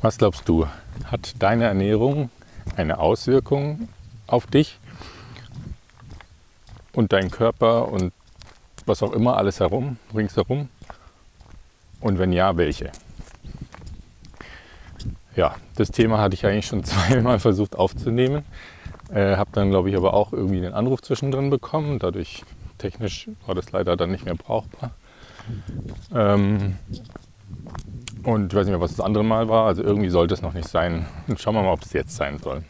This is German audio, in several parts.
Was glaubst du, hat deine Ernährung eine Auswirkung auf dich und deinen Körper und was auch immer alles herum, ringsherum? Und wenn ja, welche? Ja, das Thema hatte ich eigentlich schon zweimal versucht aufzunehmen. Äh, habe dann, glaube ich, aber auch irgendwie einen Anruf zwischendrin bekommen. Dadurch technisch war das leider dann nicht mehr brauchbar. Ähm, und ich weiß nicht mehr, was das andere Mal war. Also irgendwie sollte es noch nicht sein. Und schauen wir mal, ob es jetzt sein soll.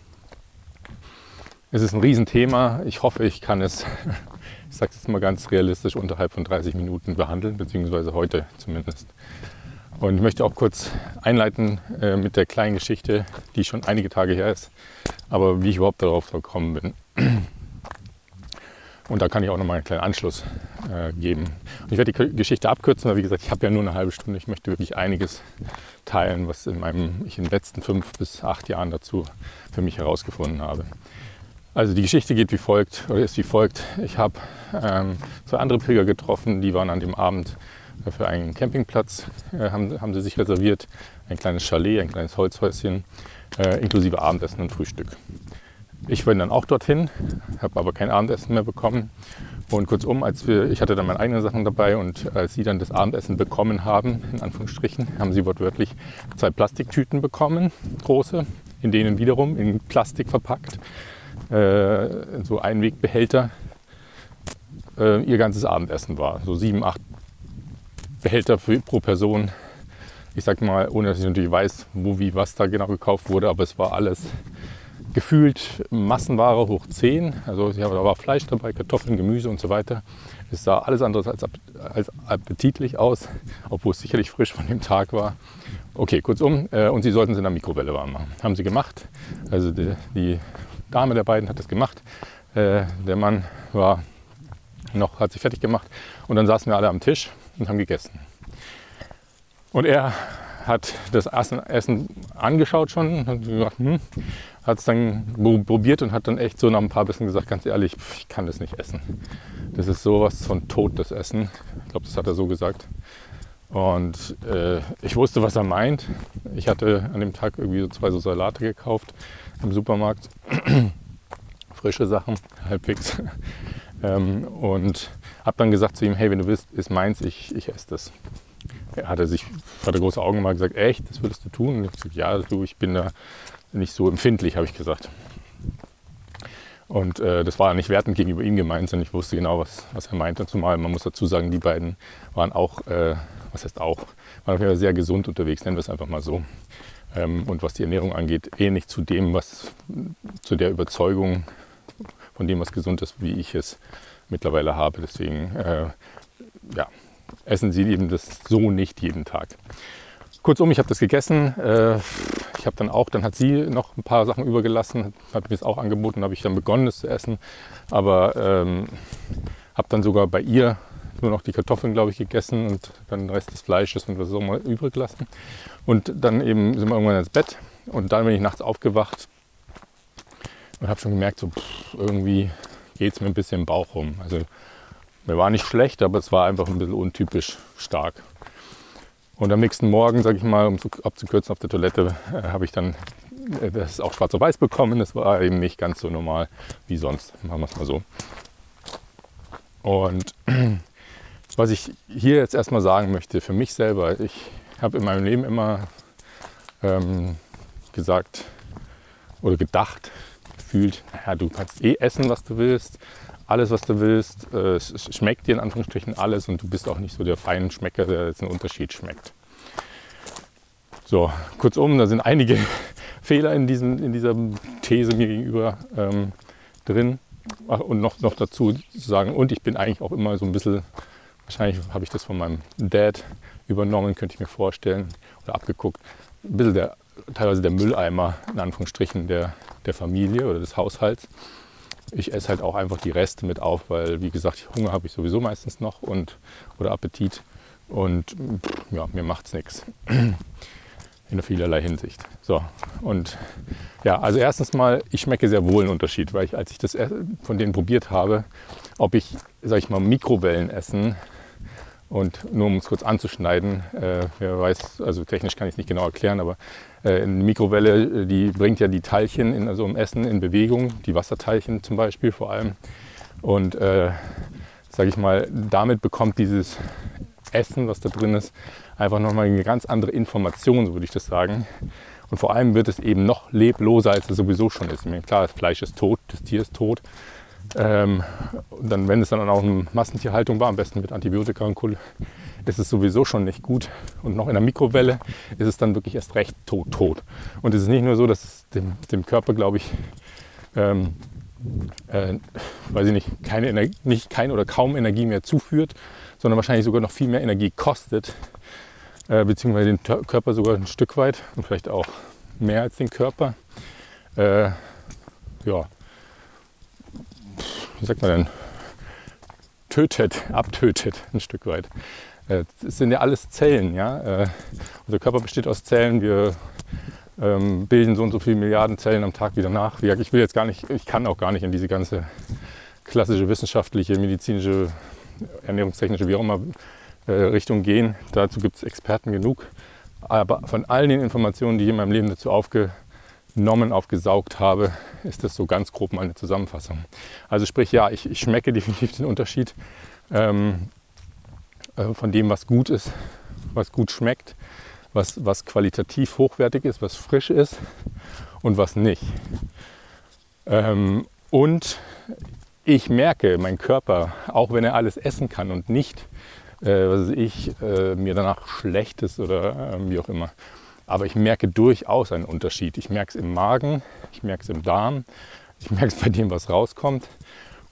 Es ist ein Riesenthema. Ich hoffe, ich kann es, ich sage es mal ganz realistisch, unterhalb von 30 Minuten behandeln, beziehungsweise heute zumindest. Und ich möchte auch kurz einleiten äh, mit der kleinen Geschichte, die schon einige Tage her ist, aber wie ich überhaupt darauf gekommen bin. Und da kann ich auch nochmal einen kleinen Anschluss äh, geben. Und ich werde die Geschichte abkürzen, weil wie gesagt, ich habe ja nur eine halbe Stunde. Ich möchte wirklich einiges teilen, was in meinem, ich in den letzten fünf bis acht Jahren dazu für mich herausgefunden habe. Also die Geschichte geht wie folgt, oder ist wie folgt. Ich habe ähm, zwei andere Pilger getroffen, die waren an dem Abend für einen Campingplatz, äh, haben, haben sie sich reserviert, ein kleines Chalet, ein kleines Holzhäuschen, äh, inklusive Abendessen und Frühstück. Ich bin dann auch dorthin, habe aber kein Abendessen mehr bekommen. Und kurzum, als wir, ich hatte dann meine eigenen Sachen dabei und als sie dann das Abendessen bekommen haben, in Anführungsstrichen, haben sie wortwörtlich zwei Plastiktüten bekommen, große, in denen wiederum in Plastik verpackt, äh, so Einwegbehälter, äh, ihr ganzes Abendessen war. So sieben, acht Behälter für, pro Person. Ich sag mal, ohne dass ich natürlich weiß, wo, wie, was da genau gekauft wurde, aber es war alles gefühlt Massenware hoch 10. Also da war Fleisch dabei, Kartoffeln, Gemüse und so weiter. Es sah alles andere als, als appetitlich aus, obwohl es sicherlich frisch von dem Tag war. Okay, kurzum, äh, und sie sollten es in der Mikrowelle warm machen. Haben sie gemacht. Also die, die Dame der beiden hat das gemacht. Äh, der Mann war noch, hat sich fertig gemacht. Und dann saßen wir alle am Tisch und haben gegessen. Und er hat das Essen angeschaut schon und gesagt, hm, hat es dann probiert und hat dann echt so nach ein paar Bissen gesagt, ganz ehrlich, ich kann das nicht essen. Das ist sowas von tot, das Essen. Ich glaube, das hat er so gesagt. Und äh, ich wusste, was er meint. Ich hatte an dem Tag irgendwie so zwei so Salate gekauft im Supermarkt. Frische Sachen, halbwegs. ähm, und habe dann gesagt zu ihm, hey, wenn du willst, ist meins, ich, ich esse das. Er hatte sich, hatte große Augen mal gesagt, echt, das würdest du tun? Und ich gesagt, ja, du, ich bin da nicht so empfindlich, habe ich gesagt. Und äh, das war nicht wertend gegenüber ihm gemeint, sondern ich wusste genau, was, was er meinte. Zumal man muss dazu sagen, die beiden waren auch, äh, was heißt auch, waren auf sehr gesund unterwegs, nennen wir es einfach mal so. Ähm, und was die Ernährung angeht, ähnlich zu dem, was zu der Überzeugung von dem, was gesund ist, wie ich es mittlerweile habe. Deswegen äh, ja, essen sie eben das so nicht jeden Tag. Kurzum, ich habe das gegessen. Äh, ich habe dann auch, dann hat sie noch ein paar Sachen übergelassen, hat mir es auch angeboten, habe ich dann begonnen, es zu essen. Aber ähm, habe dann sogar bei ihr nur noch die Kartoffeln, glaube ich, gegessen und dann den Rest des Fleisches und was auch immer übrig gelassen. Und dann eben sind wir irgendwann ins Bett und dann bin ich nachts aufgewacht und habe schon gemerkt, so pff, irgendwie geht es mir ein bisschen im Bauch rum. Also mir war nicht schlecht, aber es war einfach ein bisschen untypisch stark. Und am nächsten Morgen, sage ich mal, um abzukürzen auf der Toilette, äh, habe ich dann äh, das auch schwarz auf weiß bekommen. Das war eben nicht ganz so normal wie sonst. Machen wir es mal so. Und was ich hier jetzt erstmal sagen möchte, für mich selber, ich habe in meinem Leben immer ähm, gesagt oder gedacht, gefühlt, naja, du kannst eh essen, was du willst, alles, was du willst. Äh, es schmeckt dir in Anführungsstrichen alles und du bist auch nicht so der feine Schmecker, der jetzt einen Unterschied schmeckt. So, kurzum, da sind einige Fehler in, diesem, in dieser These mir gegenüber ähm, drin. Ach, und noch, noch dazu zu sagen, und ich bin eigentlich auch immer so ein bisschen, wahrscheinlich habe ich das von meinem Dad übernommen, könnte ich mir vorstellen, oder abgeguckt, ein bisschen der, teilweise der Mülleimer, in Anführungsstrichen, der, der Familie oder des Haushalts ich esse halt auch einfach die Reste mit auf, weil wie gesagt, Hunger habe ich sowieso meistens noch und oder Appetit und ja, mir macht es nichts in vielerlei Hinsicht. So und ja, also erstens mal, ich schmecke sehr wohl einen Unterschied, weil ich, als ich das von denen probiert habe, ob ich, sag ich mal, Mikrowellenessen Und nur um es kurz anzuschneiden, äh, wer weiß, also technisch kann ich es nicht genau erklären, aber äh, eine Mikrowelle, äh, die bringt ja die Teilchen in, also im Essen in Bewegung, die Wasserteilchen zum Beispiel vor allem. Und äh, sage ich mal, damit bekommt dieses Essen, was da drin ist, einfach nochmal eine ganz andere Information, so würde ich das sagen. Und vor allem wird es eben noch lebloser, als es sowieso schon ist. Meine, klar, das Fleisch ist tot, das Tier ist tot. Ähm, dann, wenn es dann auch eine Massentierhaltung war, am besten mit Antibiotika und Kohle, ist es sowieso schon nicht gut. Und noch in der Mikrowelle ist es dann wirklich erst recht tot, tot. Und es ist nicht nur so, dass es dem, dem Körper, glaube ich, ähm, äh, weiß ich nicht, keine Energie, nicht kein oder kaum Energie mehr zuführt, sondern wahrscheinlich sogar noch viel mehr Energie kostet, äh, beziehungsweise den Körper sogar ein Stück weit und vielleicht auch mehr als den Körper. Äh, ja, wie sagt man denn? Tötet, abtötet ein Stück weit. Äh, es sind ja alles Zellen, ja. Äh, unser Körper besteht aus Zellen. Wir ähm, bilden so und so viele Milliarden Zellen am Tag wieder nach. Ich will jetzt gar nicht, ich kann auch gar nicht in diese ganze klassische wissenschaftliche, medizinische, ernährungstechnische, wie auch immer, äh, Richtung gehen. Dazu gibt es Experten genug. Aber von all den Informationen, die ich in meinem Leben dazu aufgenommen, aufgesaugt habe, ist das so ganz grob meine Zusammenfassung. Also sprich, ja, ich, ich schmecke definitiv den Unterschied ähm, äh, von dem, was gut ist, was gut schmeckt, was, was qualitativ hochwertig ist, was frisch ist und was nicht. Ähm, und ich merke, mein Körper, auch wenn er alles essen kann und nicht, äh, was ich, äh, mir danach schlecht ist oder äh, wie auch immer. Aber ich merke durchaus einen Unterschied. Ich merke es im Magen, ich merke es im Darm, ich merke es bei dem, was rauskommt.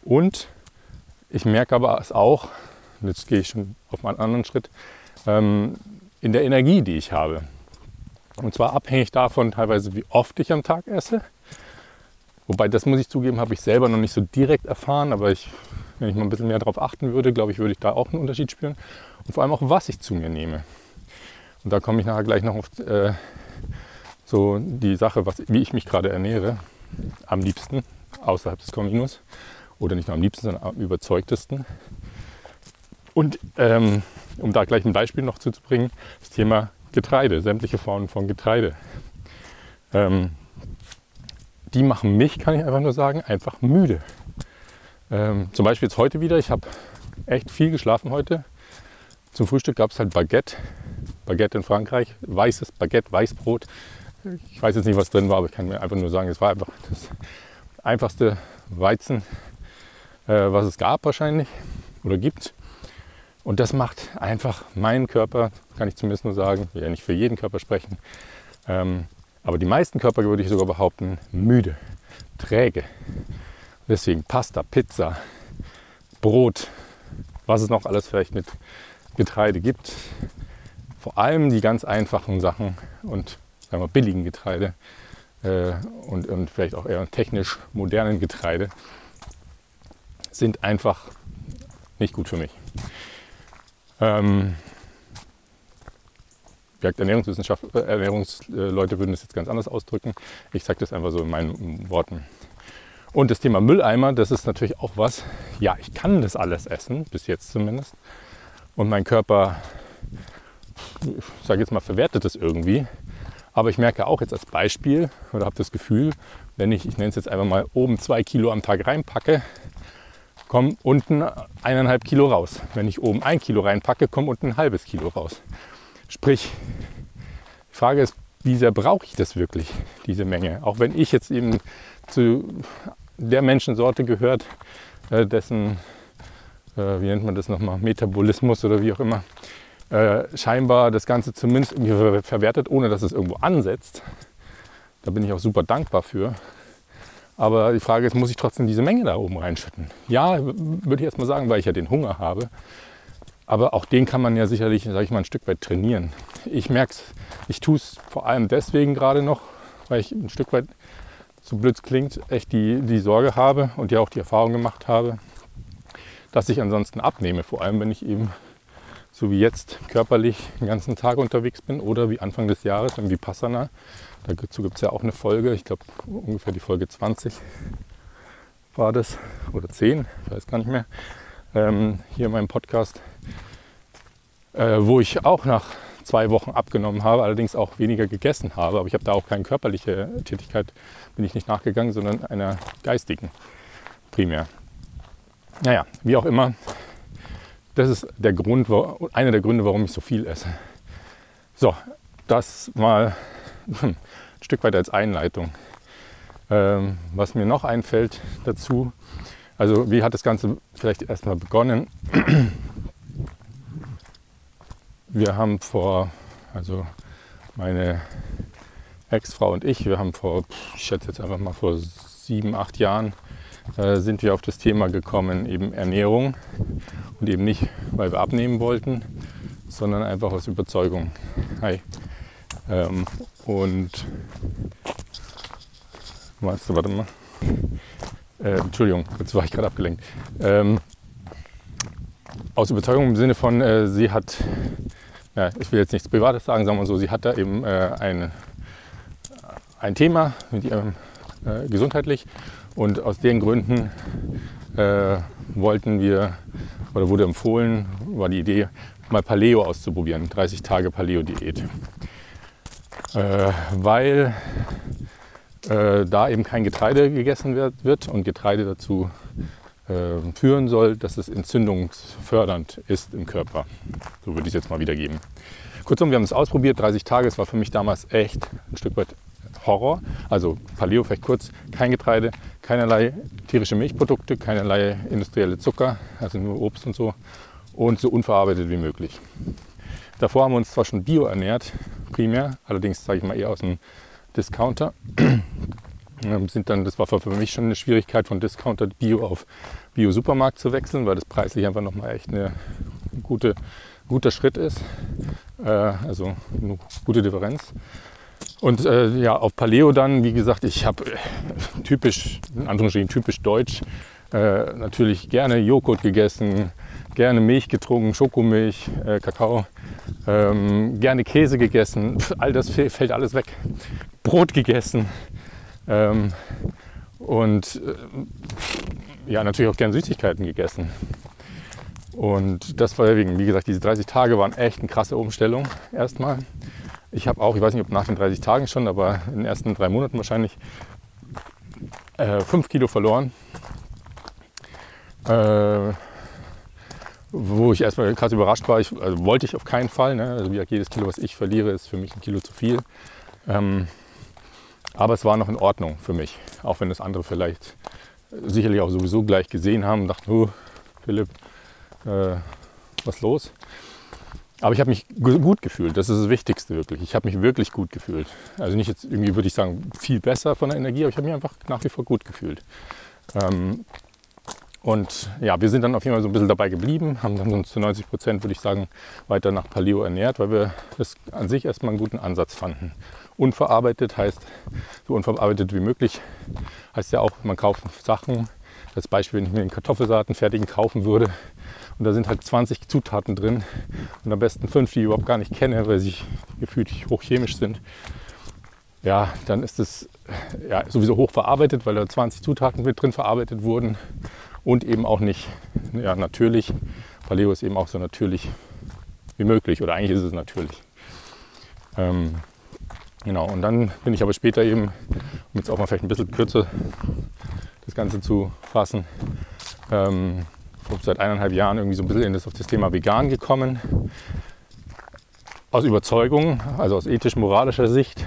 Und ich merke aber es auch, jetzt gehe ich schon auf einen anderen Schritt, ähm, in der Energie, die ich habe. Und zwar abhängig davon teilweise, wie oft ich am Tag esse. Wobei, das muss ich zugeben, habe ich selber noch nicht so direkt erfahren, aber ich, wenn ich mal ein bisschen mehr darauf achten würde, glaube ich, würde ich da auch einen Unterschied spüren. Und vor allem auch, was ich zu mir nehme. Und da komme ich nachher gleich noch auf äh, so die Sache, was, wie ich mich gerade ernähre. Am liebsten, außerhalb des Kombinus. Oder nicht nur am liebsten, sondern am überzeugtesten. Und ähm, um da gleich ein Beispiel noch zuzubringen, das Thema Getreide, sämtliche Formen von Getreide. Ähm, die machen mich, kann ich einfach nur sagen, einfach müde. Ähm, zum Beispiel jetzt heute wieder, ich habe echt viel geschlafen heute. Zum Frühstück gab es halt Baguette. Baguette in Frankreich, weißes Baguette, Weißbrot. Ich weiß jetzt nicht, was drin war, aber ich kann mir einfach nur sagen, es war einfach das einfachste Weizen, äh, was es gab wahrscheinlich oder gibt. Und das macht einfach meinen Körper, kann ich zumindest nur sagen, will ja nicht für jeden Körper sprechen, ähm, aber die meisten Körper würde ich sogar behaupten, müde, träge. Deswegen Pasta, Pizza, Brot, was es noch alles vielleicht mit Getreide gibt. Vor allem die ganz einfachen Sachen und sagen wir, billigen Getreide äh, und, und vielleicht auch eher technisch modernen Getreide sind einfach nicht gut für mich. Ähm, Ernährungswissenschaft, äh, Ernährungsleute würden das jetzt ganz anders ausdrücken. Ich sage das einfach so in meinen Worten. Und das Thema Mülleimer, das ist natürlich auch was. Ja, ich kann das alles essen, bis jetzt zumindest. Und mein Körper, ich sage jetzt mal, verwertet das irgendwie. Aber ich merke auch jetzt als Beispiel oder habe das Gefühl, wenn ich, ich nenne es jetzt einfach mal, oben zwei Kilo am Tag reinpacke, kommen unten eineinhalb Kilo raus. Wenn ich oben ein Kilo reinpacke, kommt unten ein halbes Kilo raus. Sprich, die Frage ist, wie sehr brauche ich das wirklich, diese Menge? Auch wenn ich jetzt eben zu der Menschensorte gehört, äh, dessen, äh, wie nennt man das nochmal, Metabolismus oder wie auch immer, äh, scheinbar das Ganze zumindest irgendwie verwertet, ohne dass es irgendwo ansetzt. Da bin ich auch super dankbar für. Aber die Frage ist, muss ich trotzdem diese Menge da oben reinschütten? Ja, würde ich erst mal sagen, weil ich ja den Hunger habe. Aber auch den kann man ja sicherlich, sage ich mal, ein Stück weit trainieren. Ich merke es, ich tue es vor allem deswegen gerade noch, weil ich ein Stück weit, so blöd klingt, echt die, die Sorge habe und ja auch die Erfahrung gemacht habe, dass ich ansonsten abnehme. Vor allem, wenn ich eben so wie jetzt körperlich den ganzen Tag unterwegs bin oder wie Anfang des Jahres im Vipassana Dazu gibt es ja auch eine Folge, ich glaube ungefähr die Folge 20 war das oder 10, ich weiß gar nicht mehr, ähm, hier in meinem Podcast. äh, wo ich auch nach zwei Wochen abgenommen habe, allerdings auch weniger gegessen habe. Aber ich habe da auch keine körperliche Tätigkeit, bin ich nicht nachgegangen, sondern einer geistigen primär. Naja, wie auch immer, das ist der Grund, einer der Gründe, warum ich so viel esse. So, das mal ein Stück weit als Einleitung. Ähm, was mir noch einfällt dazu, also wie hat das Ganze vielleicht erstmal begonnen? Wir haben vor, also meine Ex-Frau und ich, wir haben vor, ich schätze jetzt einfach mal vor sieben, acht Jahren, äh, sind wir auf das Thema gekommen, eben Ernährung. Und eben nicht, weil wir abnehmen wollten, sondern einfach aus Überzeugung. Hi. Ähm, und du, warte mal. Äh, Entschuldigung, jetzt war ich gerade abgelenkt. Ähm, aus Überzeugung im Sinne von, äh, sie hat, ja, ich will jetzt nichts Privates sagen, sagen wir so, sie hat da eben äh, ein, ein Thema mit ihrem äh, gesundheitlich und aus den Gründen äh, wollten wir oder wurde empfohlen, war die Idee, mal Paleo auszuprobieren, 30 Tage Paleo-Diät. Äh, weil äh, da eben kein Getreide gegessen wird, wird und Getreide dazu äh, führen soll, dass es entzündungsfördernd ist im Körper. So würde ich es jetzt mal wiedergeben. Kurzum, wir haben es ausprobiert, 30 Tage. Es war für mich damals echt ein Stück weit Horror. Also Paleo vielleicht kurz, kein Getreide, keinerlei tierische Milchprodukte, keinerlei industrielle Zucker, also nur Obst und so und so unverarbeitet wie möglich. Davor haben wir uns zwar schon bio ernährt, primär, allerdings sage ich mal eher aus dem Discounter. Ähm, sind dann, das war für mich schon eine Schwierigkeit, von Discounter Bio auf Bio-Supermarkt zu wechseln, weil das preislich einfach nochmal echt eine gute, guter Schritt ist. Äh, also eine gute Differenz. Und äh, ja, auf Paleo dann, wie gesagt, ich habe äh, typisch, in Anführungsstrichen typisch deutsch, äh, natürlich gerne Joghurt gegessen, gerne Milch getrunken, Schokomilch, äh, Kakao, ähm, gerne Käse gegessen, Pff, all das fällt alles weg. Brot gegessen ähm, und äh, ja, natürlich auch gerne Süßigkeiten gegessen. Und das war wegen, wie gesagt, diese 30 Tage waren echt eine krasse Umstellung erstmal. Ich habe auch, ich weiß nicht, ob nach den 30 Tagen schon, aber in den ersten drei Monaten wahrscheinlich äh, 5 Kilo verloren. Äh, wo ich erstmal krass überrascht war. Ich, also wollte ich auf keinen Fall. Ne? Also wie jedes Kilo, was ich verliere, ist für mich ein Kilo zu viel. Ähm, aber es war noch in Ordnung für mich, auch wenn das andere vielleicht sicherlich auch sowieso gleich gesehen haben und dachten, oh, Philipp, äh, was los? Aber ich habe mich gut gefühlt, das ist das Wichtigste wirklich. Ich habe mich wirklich gut gefühlt. Also nicht jetzt irgendwie, würde ich sagen, viel besser von der Energie, aber ich habe mich einfach nach wie vor gut gefühlt. Ähm, und ja, wir sind dann auf jeden Fall so ein bisschen dabei geblieben, haben dann uns zu 90 Prozent, würde ich sagen, weiter nach Paleo ernährt, weil wir das an sich erstmal einen guten Ansatz fanden. Unverarbeitet heißt, so unverarbeitet wie möglich, heißt ja auch, man kauft Sachen. Als Beispiel, wenn ich mir einen Kartoffelsalat, einen fertigen kaufen würde und da sind halt 20 Zutaten drin und am besten fünf, die ich überhaupt gar nicht kenne, weil sie gefühlt hochchemisch sind, ja, dann ist es ja, sowieso hoch verarbeitet, weil da 20 Zutaten mit drin verarbeitet wurden und eben auch nicht ja, natürlich. Paleo ist eben auch so natürlich wie möglich oder eigentlich ist es natürlich. Ähm, genau, und dann bin ich aber später eben, um jetzt auch mal vielleicht ein bisschen kürzer das Ganze zu fassen, ähm, seit eineinhalb Jahren irgendwie so ein bisschen auf das Thema vegan gekommen. Aus Überzeugung, also aus ethisch-moralischer Sicht.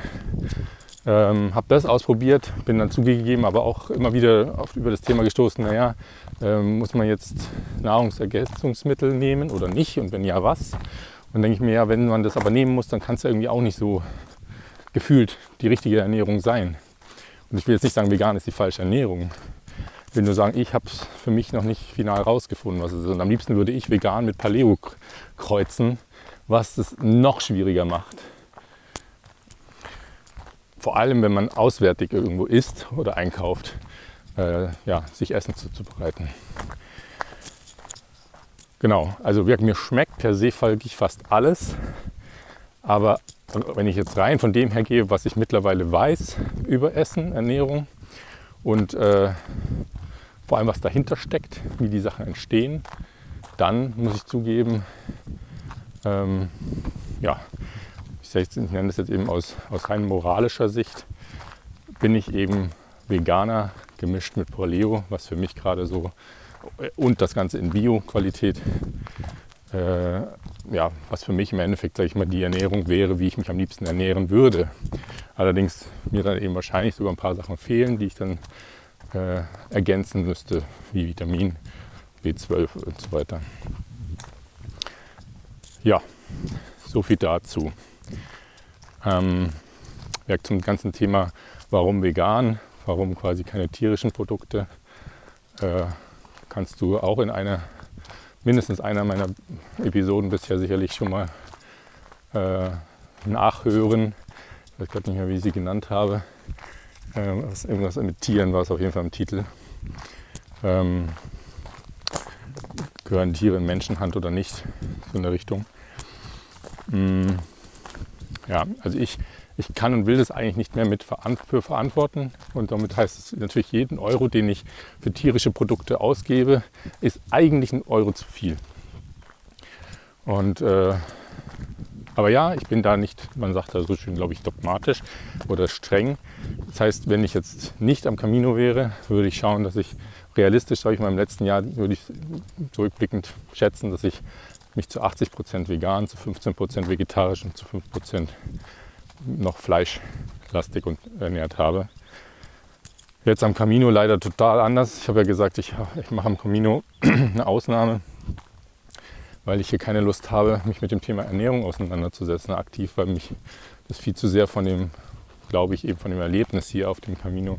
Ähm, habe das ausprobiert, bin dann zugegeben, aber auch immer wieder auf, über das Thema gestoßen, naja, ähm, muss man jetzt Nahrungsergänzungsmittel nehmen oder nicht und wenn ja, was? Und denke ich mir, ja, wenn man das aber nehmen muss, dann kann es ja irgendwie auch nicht so gefühlt die richtige Ernährung sein. Und ich will jetzt nicht sagen, vegan ist die falsche Ernährung. Will nur sagen, ich habe es für mich noch nicht final rausgefunden, was es ist. Und am liebsten würde ich vegan mit Paleo kreuzen, was es noch schwieriger macht. Vor allem, wenn man auswärtig irgendwo isst oder einkauft äh, ja, sich Essen zuzubereiten. Genau, also mir schmeckt per se folglich fast alles. Aber wenn ich jetzt rein von dem her gehe, was ich mittlerweile weiß über Essen, Ernährung und äh, vor allem was dahinter steckt, wie die Sachen entstehen, dann muss ich zugeben, ähm, ja, ich, ich nenne das jetzt eben aus, aus rein moralischer Sicht, bin ich eben Veganer gemischt mit Paleo, was für mich gerade so und das Ganze in Bio-Qualität, äh, ja, was für mich im Endeffekt, sage ich mal, die Ernährung wäre, wie ich mich am liebsten ernähren würde. Allerdings mir dann eben wahrscheinlich sogar ein paar Sachen fehlen, die ich dann äh, ergänzen müsste, wie Vitamin B12 und so weiter. Ja, so viel dazu. Ähm, zum ganzen Thema, warum vegan, warum quasi keine tierischen Produkte, äh, kannst du auch in einer, mindestens einer meiner Episoden bisher sicherlich schon mal äh, nachhören. Ich weiß gerade nicht mehr, wie ich sie genannt habe. Äh, irgendwas mit Tieren war es auf jeden Fall im Titel. Ähm, gehören Tiere in Menschenhand oder nicht, so in der Richtung. Mm, ja, also ich, ich kann und will das eigentlich nicht mehr mit für verantworten. Und damit heißt es natürlich, jeden Euro, den ich für tierische Produkte ausgebe, ist eigentlich ein Euro zu viel. Und äh, aber ja, ich bin da nicht, man sagt da so schön, glaube ich, dogmatisch oder streng. Das heißt, wenn ich jetzt nicht am Camino wäre, würde ich schauen, dass ich realistisch, sage ich mal, im letzten Jahr würde ich zurückblickend schätzen, dass ich mich zu 80 Prozent vegan, zu 15 Prozent vegetarisch und zu 5 Prozent noch fleischlastig und ernährt habe. Jetzt am Camino leider total anders. Ich habe ja gesagt, ich, ich mache am Camino eine Ausnahme, weil ich hier keine Lust habe, mich mit dem Thema Ernährung auseinanderzusetzen, aktiv, weil mich das viel zu sehr von dem, glaube ich, eben von dem Erlebnis hier auf dem Camino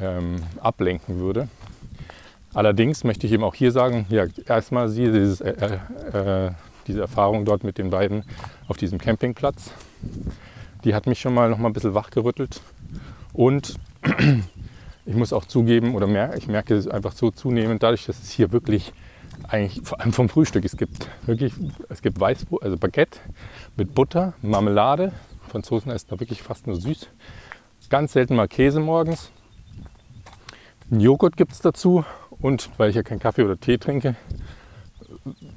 ähm, ablenken würde. Allerdings möchte ich eben auch hier sagen, ja, erstmal sie dieses, äh, äh, diese Erfahrung dort mit den beiden auf diesem Campingplatz, die hat mich schon mal noch mal ein bisschen wachgerüttelt. Und ich muss auch zugeben, oder mer ich merke es einfach so zunehmend, dadurch, dass es hier wirklich eigentlich vor allem vom Frühstück, es gibt wirklich, es gibt Weißbrot, also Baguette mit Butter, Marmelade. Franzosen essen da wirklich fast nur süß. Ganz selten mal Käse morgens. Ein Joghurt gibt es dazu und weil ich ja keinen Kaffee oder Tee trinke,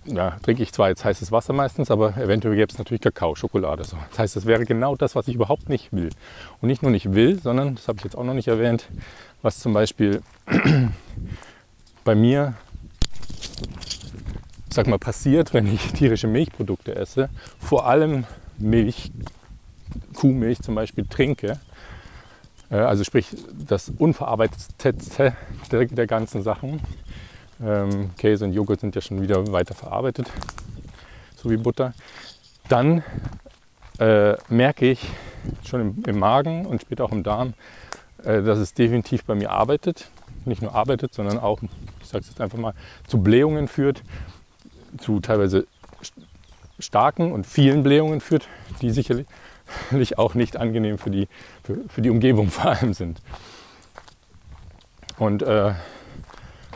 ja, trinke ich zwar jetzt heißes Wasser meistens, aber eventuell gäbe es natürlich Kakao, Schokolade. So. Das heißt, das wäre genau das, was ich überhaupt nicht will. Und nicht nur nicht will, sondern, das habe ich jetzt auch noch nicht erwähnt, was zum Beispiel bei mir, sag mal, passiert, wenn ich tierische Milchprodukte esse, vor allem Milch, Kuhmilch zum Beispiel trinke, äh, also sprich das Unverarbeitete der ganzen Sachen. Ähm, Käse und Joghurt sind ja schon wieder weiter verarbeitet, so wie Butter. Dann äh, merke ich schon im, im, Magen und später auch im Darm, äh, dass es definitiv bei mir arbeitet. Nicht nur arbeitet, sondern auch, ich sage es jetzt einfach mal, zu Blähungen führt, zu teilweise starken und vielen Blähungen führt, die sicherlich auch nicht angenehm für die, für, für die Umgebung vor allem sind. Und, äh,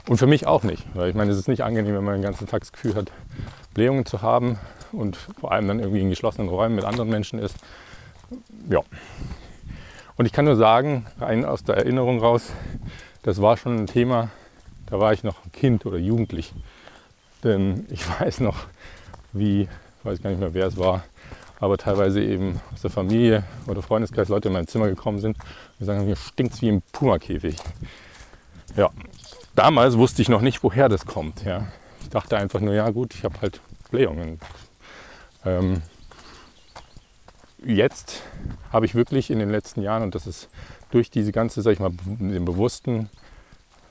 und für mich auch nicht, weil ich meine, es ist nicht angenehm, wenn man den ganzen Tag das Gefühl hat, Blähungen zu haben und vor allem dann irgendwie in geschlossenen Räumen mit anderen Menschen ist. Ja. Und ich kann nur sagen, rein aus der Erinnerung raus, das war schon ein Thema, da war ich noch Kind oder jugendlich. Denn ich weiß noch, wie, weiß gar nicht mehr, wer es war, aber teilweise eben aus der Familie oder Freundeskreis Leute in mein Zimmer gekommen sind und sagen, hier stinkt es wie im Puma-Käfig. Ja, damals wusste ich noch nicht, woher das kommt. Ja. Ich dachte einfach nur, ja gut, ich habe halt Blähungen. Ähm, jetzt habe ich wirklich in den letzten Jahren, und das ist durch diese ganze, sag ich mal, den bewussten,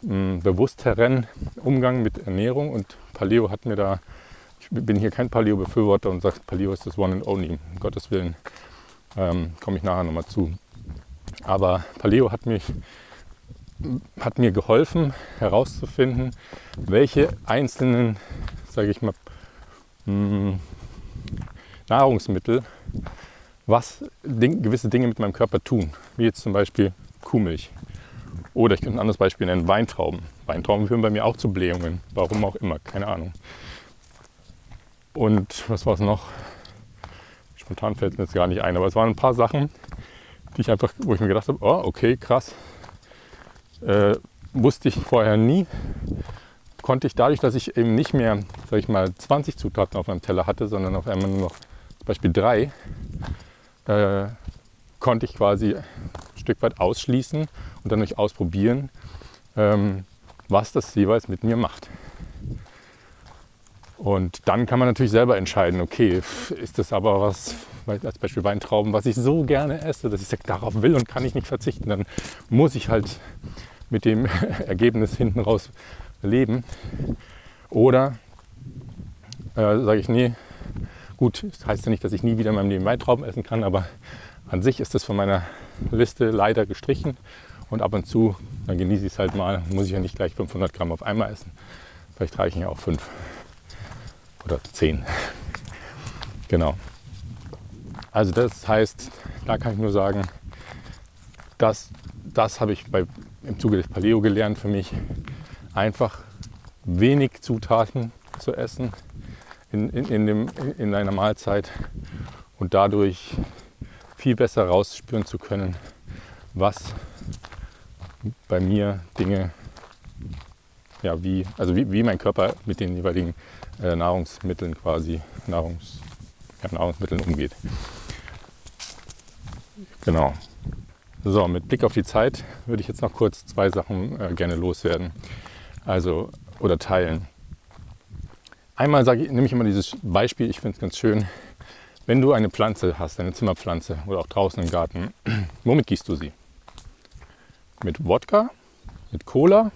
mh, bewussteren Umgang mit Ernährung und Paleo hat mir da ich bin hier kein Paleo-Befürworter und sage, Paleo ist das One and Only. Um Gottes Willen ähm, komme ich nachher nochmal zu. Aber Paleo hat, mich, hat mir geholfen herauszufinden, welche einzelnen, sage ich mal, hm, Nahrungsmittel was gewisse Dinge mit meinem Körper tun. Wie jetzt zum Beispiel Kuhmilch. Oder ich könnte ein anderes Beispiel nennen, Weintrauben. Weintrauben führen bei mir auch zu Blähungen. Warum auch immer, keine Ahnung. Und was war es noch? Spontan fällt es mir jetzt gar nicht ein, aber es waren ein paar Sachen, die ich einfach, wo ich mir gedacht habe, oh, okay, krass. Äh, wusste ich vorher nie. konnte ich dadurch, dass ich eben nicht mehr, sag ich mal, 20 Zutaten auf meinem Teller hatte, sondern auf einmal nur noch zum Beispiel drei, äh, konnte ich quasi ein Stück weit ausschließen und dann durch ausprobieren, ähm, was das jeweils mit mir macht. Und dann kann man natürlich selber entscheiden, okay, ist das aber was, als Beispiel Weintrauben, was ich so gerne esse, dass ich darauf will und kann ich nicht verzichten, dann muss ich halt mit dem Ergebnis hinten raus leben. Oder äh, sage ich, nee, gut, das heißt ja nicht, dass ich nie wieder in meinem Leben Weintrauben essen kann, aber an sich ist das von meiner Liste leider gestrichen. Und ab und zu, dann genieße ich es halt mal, muss ich ja nicht gleich 500 Gramm auf einmal essen. Vielleicht reichen ja auch fünf oder zehn. Genau. Also das heißt, da kann ich nur sagen, dass, das habe ich bei, im Zuge des Paleo gelernt für mich, einfach wenig Zutaten zu essen in, in, in, dem, in einer Mahlzeit und dadurch viel besser rausspüren zu können, was bei mir Dinge, ja, wie, also wie, wie mein Körper mit den jeweiligen äh, Nahrungsmitteln quasi, Nahrungs, ja, Nahrungsmitteln umgeht. Genau. So, mit Blick auf die Zeit würde ich jetzt noch kurz zwei Sachen äh, gerne loswerden. Also, oder teilen. Einmal sage ich, nehme ich immer dieses Beispiel, ich finde es ganz schön. Wenn du eine Pflanze hast, eine Zimmerpflanze oder auch draußen im Garten, womit gießt du sie? Mit Wodka, mit Cola,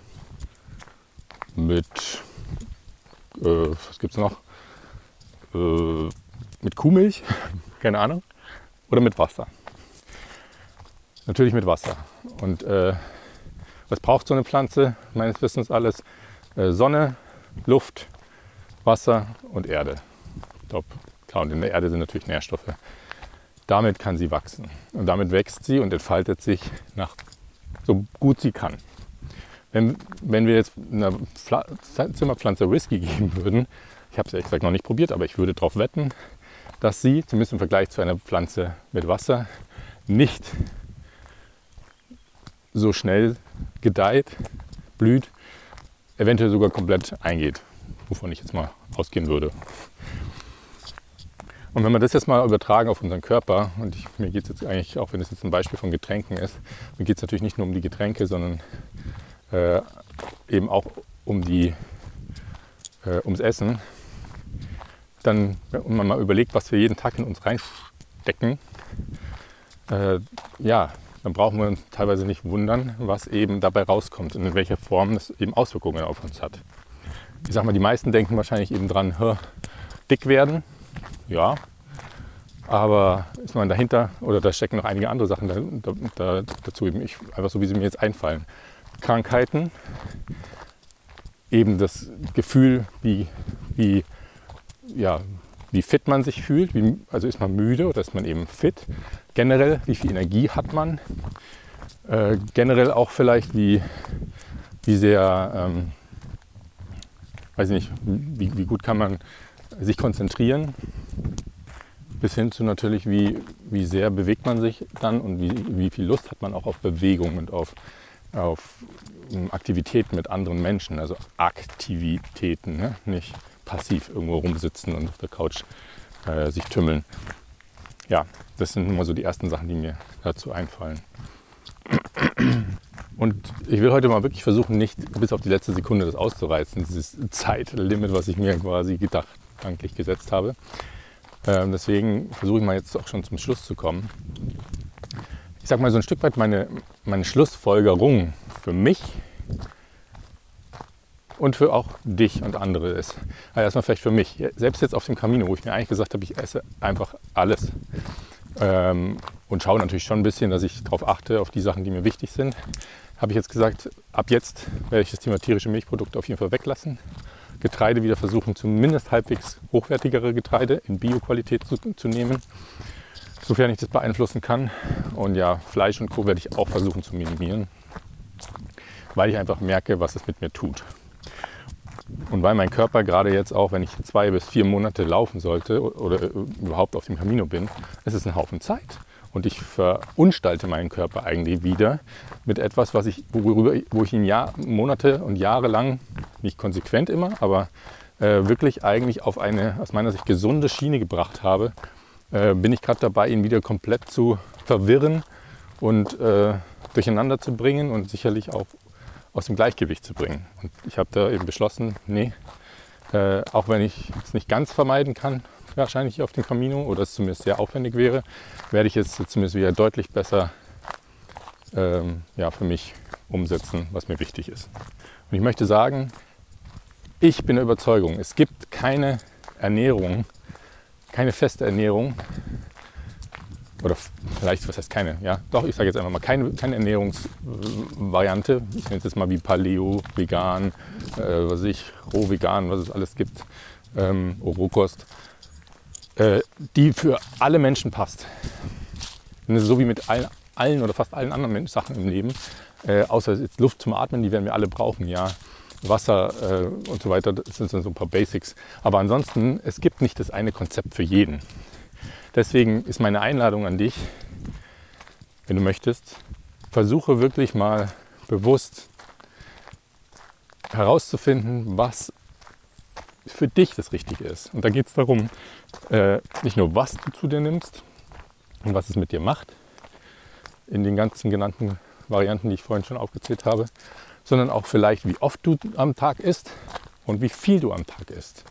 mit, äh, was gibt es noch? Äh, mit Kuhmilch, keine Ahnung, oder mit Wasser. Natürlich mit Wasser. Und äh, was braucht so eine Pflanze? Meines Wissens alles äh, Sonne, Luft, Wasser und Erde. Glaube, klar, und in der Erde sind natürlich Nährstoffe. Damit kann sie wachsen. Und damit wächst sie und entfaltet sich nach so gut sie kann. Wenn, wenn wir jetzt einer Pfla Zimmerpflanze Whisky geben würden, ich habe es ehrlich gesagt noch nicht probiert, aber ich würde darauf wetten, dass sie, zumindest im Vergleich zu einer Pflanze mit Wasser, nicht so schnell gedeiht, blüht, eventuell sogar komplett eingeht, wovon ich jetzt mal ausgehen würde. Und wenn wir das jetzt mal übertragen auf unseren Körper, und ich, mir geht es jetzt eigentlich, auch wenn es jetzt ein Beispiel von Getränken ist, mir geht es natürlich nicht nur um die Getränke, sondern äh, eben auch um die, äh, ums Essen, dann, wenn man mal überlegt, was wir jeden Tag in uns reinstecken, äh, ja, dann brauchen wir uns teilweise nicht wundern, was eben dabei rauskommt und in welcher Form das eben Auswirkungen auf uns hat. Ich sag mal, die meisten denken wahrscheinlich eben dran, dick werden, ja, aber ist man dahinter oder da stecken noch einige andere Sachen da, da, dazu, eben ich, einfach so, wie sie mir jetzt einfallen. Krankheiten, eben das Gefühl, wie, wie, ja, wie fit man sich fühlt, wie, also ist man müde oder ist man eben fit. Generell, wie viel Energie hat man. Äh, generell auch vielleicht, wie, wie sehr, ähm, weiß ich nicht, wie, wie gut kann man sich konzentrieren. Bis hin zu natürlich, wie, wie sehr bewegt man sich dann und wie, wie viel Lust hat man auch auf Bewegung und auf, auf Aktivitäten mit anderen Menschen. Also Aktivitäten, ne? nicht passiv irgendwo rumsitzen und auf der Couch äh, sich tümmeln. Ja, das sind immer so die ersten Sachen, die mir dazu einfallen. Und ich will heute mal wirklich versuchen, nicht bis auf die letzte Sekunde das auszureizen, dieses Zeitlimit, was ich mir quasi gedacht, gedanklich gesetzt habe. Ähm, deswegen versuche ich mal jetzt auch schon zum Schluss zu kommen. Ich sage mal so ein Stück weit meine, meine Schlussfolgerung für mich und für auch dich und andere ist. Also erstmal vielleicht für mich. Selbst jetzt auf dem Camino, wo ich mir eigentlich gesagt habe, ich esse einfach alles. Ähm, und schaue natürlich schon ein bisschen, dass ich darauf achte, auf die Sachen, die mir wichtig sind. Habe ich jetzt gesagt, ab jetzt werde ich das Thema tierische Milchprodukte auf jeden Fall weglassen. Getreide wieder versuchen, zumindest halbwegs hochwertigere Getreide in Bioqualität zu, zu nehmen, sofern ich das beeinflussen kann. Und ja, Fleisch und Co. werde ich auch versuchen zu minimieren, weil ich einfach merke, was es mit mir tut. Und weil mein Körper gerade jetzt auch, wenn ich zwei bis vier Monate laufen sollte oder überhaupt auf dem Camino bin, es ist ein Haufen Zeit. Und ich verunstalte meinen Körper eigentlich wieder mit etwas, was ich, worüber, wo ich ihn Jahr, Monate und Jahre lang, nicht konsequent immer, aber äh, wirklich eigentlich auf eine aus meiner Sicht gesunde Schiene gebracht habe, äh, bin ich gerade dabei, ihn wieder komplett zu verwirren und äh, durcheinander zu bringen und sicherlich auch aus dem Gleichgewicht zu bringen. Und ich habe da eben beschlossen, nee, äh, auch wenn ich es nicht ganz vermeiden kann, wahrscheinlich auf dem Camino oder es zumindest sehr aufwendig wäre, werde ich es zumindest wieder deutlich besser ähm, ja, für mich umsetzen, was mir wichtig ist. Und ich möchte sagen, ich bin der Überzeugung, es gibt keine Ernährung, keine feste Ernährung, oder vielleicht, was heißt keine, ja, doch, ich sage jetzt einfach mal, keine, keine Ernährungsvariante, ich nenne es jetzt mal wie Paleo, vegan, äh, was ich, roh vegan, was es alles gibt, ähm, Rohkost, äh, die für alle Menschen passt. So wie mit allen, allen oder fast allen anderen Sachen im Leben, äh, außer jetzt Luft zum Atmen, die werden wir alle brauchen, ja. Wasser äh, und so weiter, das sind so ein paar Basics. Aber ansonsten, es gibt nicht das eine Konzept für jeden. Deswegen ist meine Einladung an dich, wenn du möchtest, versuche wirklich mal bewusst herauszufinden, was für dich das Richtige ist. Und da geht es darum, äh, nicht nur, was du zu dir nimmst und was es mit dir macht, in den ganzen genannten Varianten, die ich vorhin schon aufgezählt habe, sondern auch vielleicht, wie oft du am Tag isst und wie viel du am Tag isst.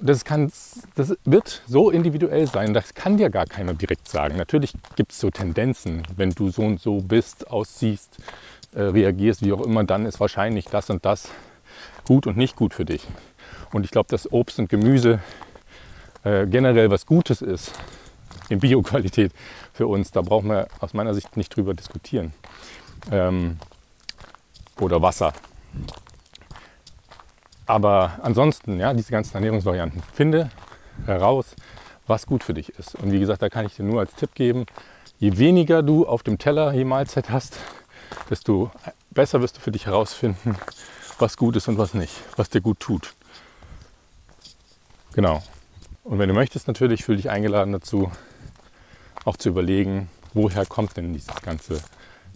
Das, kann, das wird so individuell sein, das kann dir gar keiner direkt sagen. Natürlich gibt es so Tendenzen, wenn du so und so bist, aussiehst, äh, reagierst, wie auch immer, dann ist wahrscheinlich das und das gut und nicht gut für dich. Und ich glaube, dass Obst und Gemüse äh, generell was Gutes ist in Bioqualität für uns, da brauchen wir aus meiner Sicht nicht drüber diskutieren. Ähm, oder Wasser. Aber ansonsten, ja, diese ganzen Ernährungsvarianten, finde heraus, was gut für dich ist. Und wie gesagt, da kann ich dir nur als Tipp geben, je weniger du auf dem Teller je Mahlzeit hast, desto besser wirst du für dich herausfinden, was gut ist und was nicht, was dir gut tut. Genau. Und wenn du möchtest, natürlich fühle dich eingeladen dazu, auch zu überlegen, woher kommt denn dieses ganze,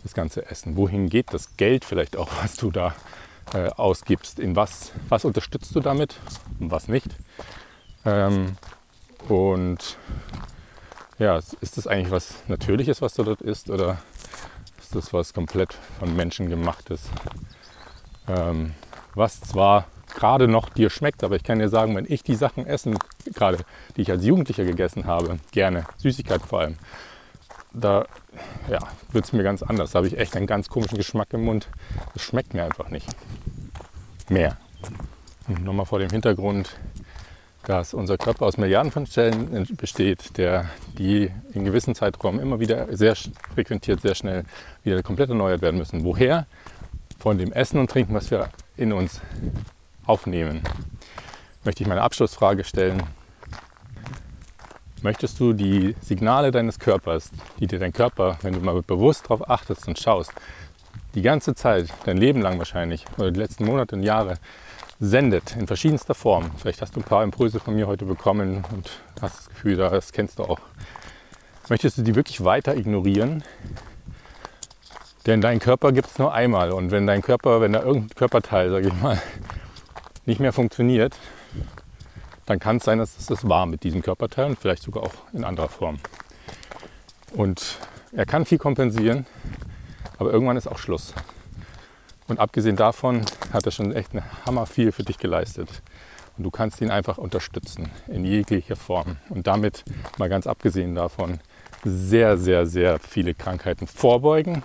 das ganze Essen? Wohin geht das Geld vielleicht auch, was du da äh, ausgibst, in was, was unterstützt du damit und was nicht. Ähm, und ja, ist das eigentlich was Natürliches, was du dort isst, oder ist das was komplett von Menschen gemachtes, ähm, was zwar gerade noch dir schmeckt, aber ich kann dir sagen, wenn ich die Sachen essen, gerade die ich als Jugendlicher gegessen habe, gerne, Süßigkeiten vor allem, da ja, wird es mir ganz anders. Da habe ich echt einen ganz komischen Geschmack im Mund. Das schmeckt mir einfach nicht mehr. Und nochmal vor dem Hintergrund, dass unser Körper aus Milliarden von Zellen besteht, der die in gewissen Zeitraum immer wieder sehr frequentiert, sehr schnell wieder komplett erneuert werden müssen. Woher? Von dem Essen und Trinken, was wir in uns aufnehmen. Möchte ich meine Abschlussfrage stellen. Möchtest du die Signale deines Körpers, die dir dein Körper, wenn du mal bewusst darauf achtest und schaust, die ganze Zeit, dein Leben lang wahrscheinlich, oder die letzten Monate und Jahre, sendet in verschiedenster Form. Vielleicht hast du ein paar Impulse von mir heute bekommen und hast das Gefühl, das kennst du auch. Möchtest du die wirklich weiter ignorieren? Denn dein Körper gibt es nur einmal. Und wenn dein Körper, wenn da irgendein Körperteil, sage ich mal, nicht mehr funktioniert, dann kann es sein, dass es das war mit diesem Körperteil und vielleicht sogar auch in anderer Form. Und er kann viel kompensieren, aber irgendwann ist auch Schluss. Und abgesehen davon hat er schon echt eine Hammer viel für dich geleistet. Und du kannst ihn einfach unterstützen in jeglicher Form. Und damit, mal ganz abgesehen davon, sehr, sehr, sehr viele Krankheiten vorbeugen,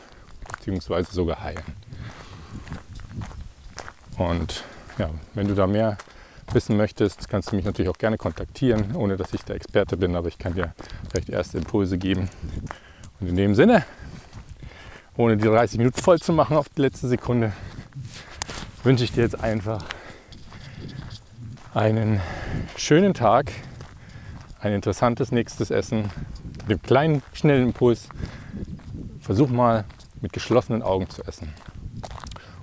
beziehungsweise sogar heilen. Und ja, wenn du da mehr wissen möchtest, kannst du mich natürlich auch gerne kontaktieren, ohne dass ich der Experte bin, aber ich kann dir vielleicht erste Impulse geben. Und in dem Sinne, ohne die 30 Minuten voll zu machen auf die letzte Sekunde, wünsche ich dir jetzt einfach einen schönen Tag, ein interessantes nächstes Essen, mit dem kleinen, schnellen Impuls. Versuch mal mit geschlossenen Augen zu essen.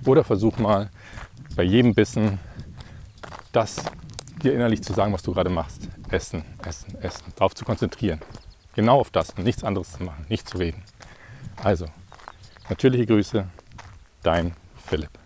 Oder versuch mal bei jedem Bissen das dir innerlich zu sagen, was du gerade machst. Essen, essen, essen. Darauf zu konzentrieren. Genau auf das und nichts anderes zu machen, nicht zu reden. Also, natürliche Grüße, dein Philipp.